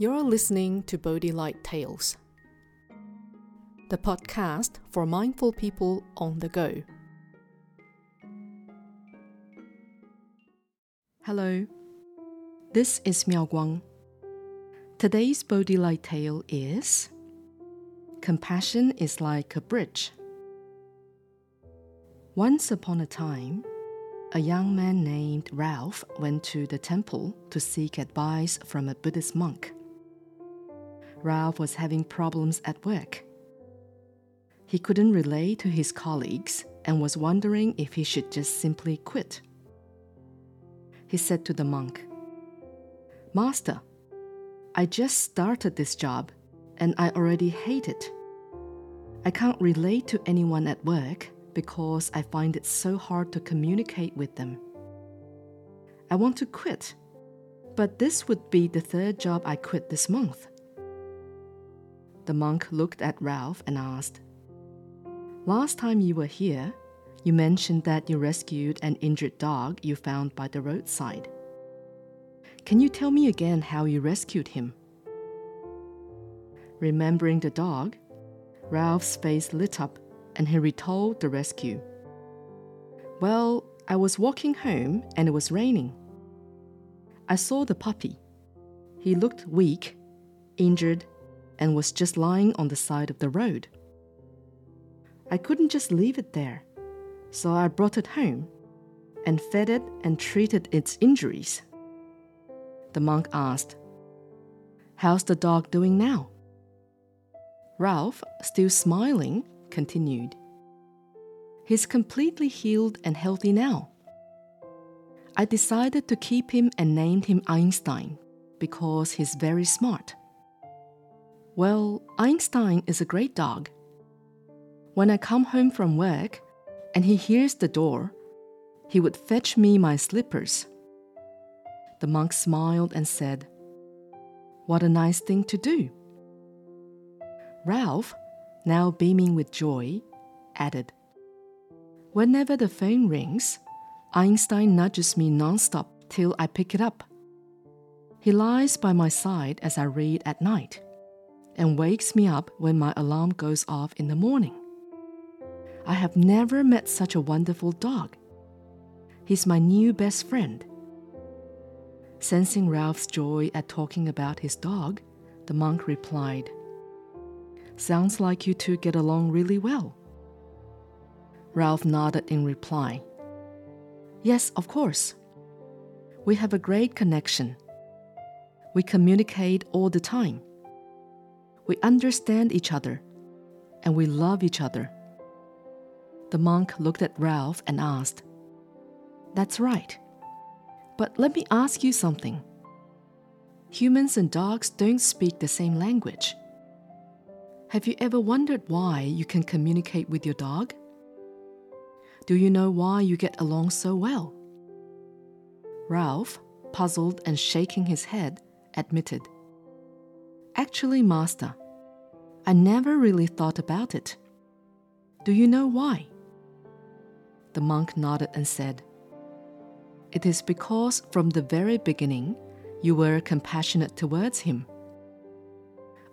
You're listening to Bodhi Light Tales, the podcast for mindful people on the go. Hello, this is Miao Guang. Today's Bodhi Light tale is Compassion is like a bridge. Once upon a time, a young man named Ralph went to the temple to seek advice from a Buddhist monk. Ralph was having problems at work. He couldn't relate to his colleagues and was wondering if he should just simply quit. He said to the monk, Master, I just started this job and I already hate it. I can't relate to anyone at work because I find it so hard to communicate with them. I want to quit, but this would be the third job I quit this month. The monk looked at Ralph and asked, Last time you were here, you mentioned that you rescued an injured dog you found by the roadside. Can you tell me again how you rescued him? Remembering the dog, Ralph's face lit up and he retold the rescue. Well, I was walking home and it was raining. I saw the puppy. He looked weak, injured, and was just lying on the side of the road. I couldn't just leave it there, so I brought it home and fed it and treated its injuries. The monk asked, How's the dog doing now? Ralph, still smiling, continued, He's completely healed and healthy now. I decided to keep him and named him Einstein because he's very smart. Well, Einstein is a great dog. When I come home from work and he hears the door, he would fetch me my slippers. The monk smiled and said, What a nice thing to do. Ralph, now beaming with joy, added, Whenever the phone rings, Einstein nudges me nonstop till I pick it up. He lies by my side as I read at night and wakes me up when my alarm goes off in the morning. I have never met such a wonderful dog. He's my new best friend. Sensing Ralph's joy at talking about his dog, the monk replied, Sounds like you two get along really well. Ralph nodded in reply. Yes, of course. We have a great connection. We communicate all the time. We understand each other and we love each other. The monk looked at Ralph and asked, That's right. But let me ask you something. Humans and dogs don't speak the same language. Have you ever wondered why you can communicate with your dog? Do you know why you get along so well? Ralph, puzzled and shaking his head, admitted, Actually, Master, I never really thought about it. Do you know why? The monk nodded and said, It is because from the very beginning you were compassionate towards him.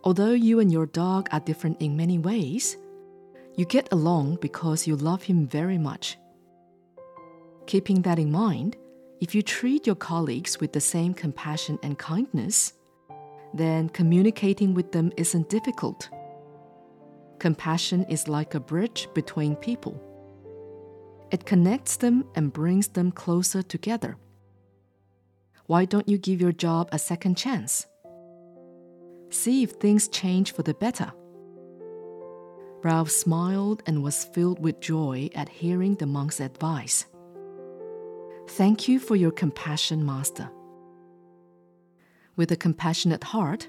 Although you and your dog are different in many ways, you get along because you love him very much. Keeping that in mind, if you treat your colleagues with the same compassion and kindness, then communicating with them isn't difficult. Compassion is like a bridge between people. It connects them and brings them closer together. Why don't you give your job a second chance? See if things change for the better. Ralph smiled and was filled with joy at hearing the monk's advice. Thank you for your compassion, Master. With a compassionate heart,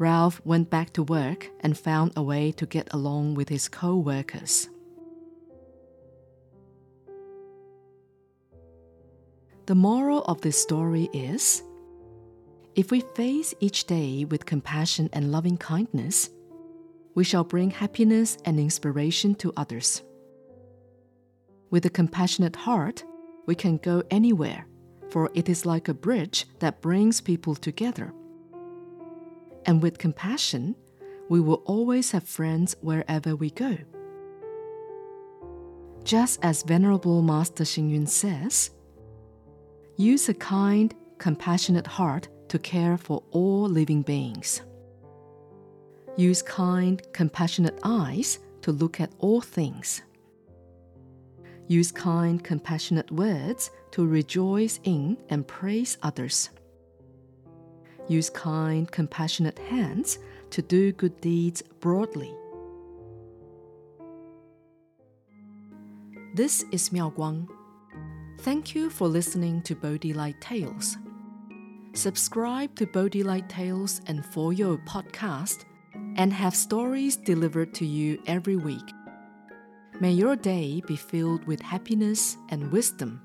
Ralph went back to work and found a way to get along with his co workers. The moral of this story is if we face each day with compassion and loving kindness, we shall bring happiness and inspiration to others. With a compassionate heart, we can go anywhere, for it is like a bridge that brings people together. And with compassion, we will always have friends wherever we go. Just as Venerable Master Hsing says, use a kind, compassionate heart to care for all living beings. Use kind, compassionate eyes to look at all things. Use kind, compassionate words to rejoice in and praise others. Use kind, compassionate hands to do good deeds broadly. This is Miao Guang. Thank you for listening to Bodhi Light Tales. Subscribe to Bodhi Light Tales and For Your podcast and have stories delivered to you every week. May your day be filled with happiness and wisdom.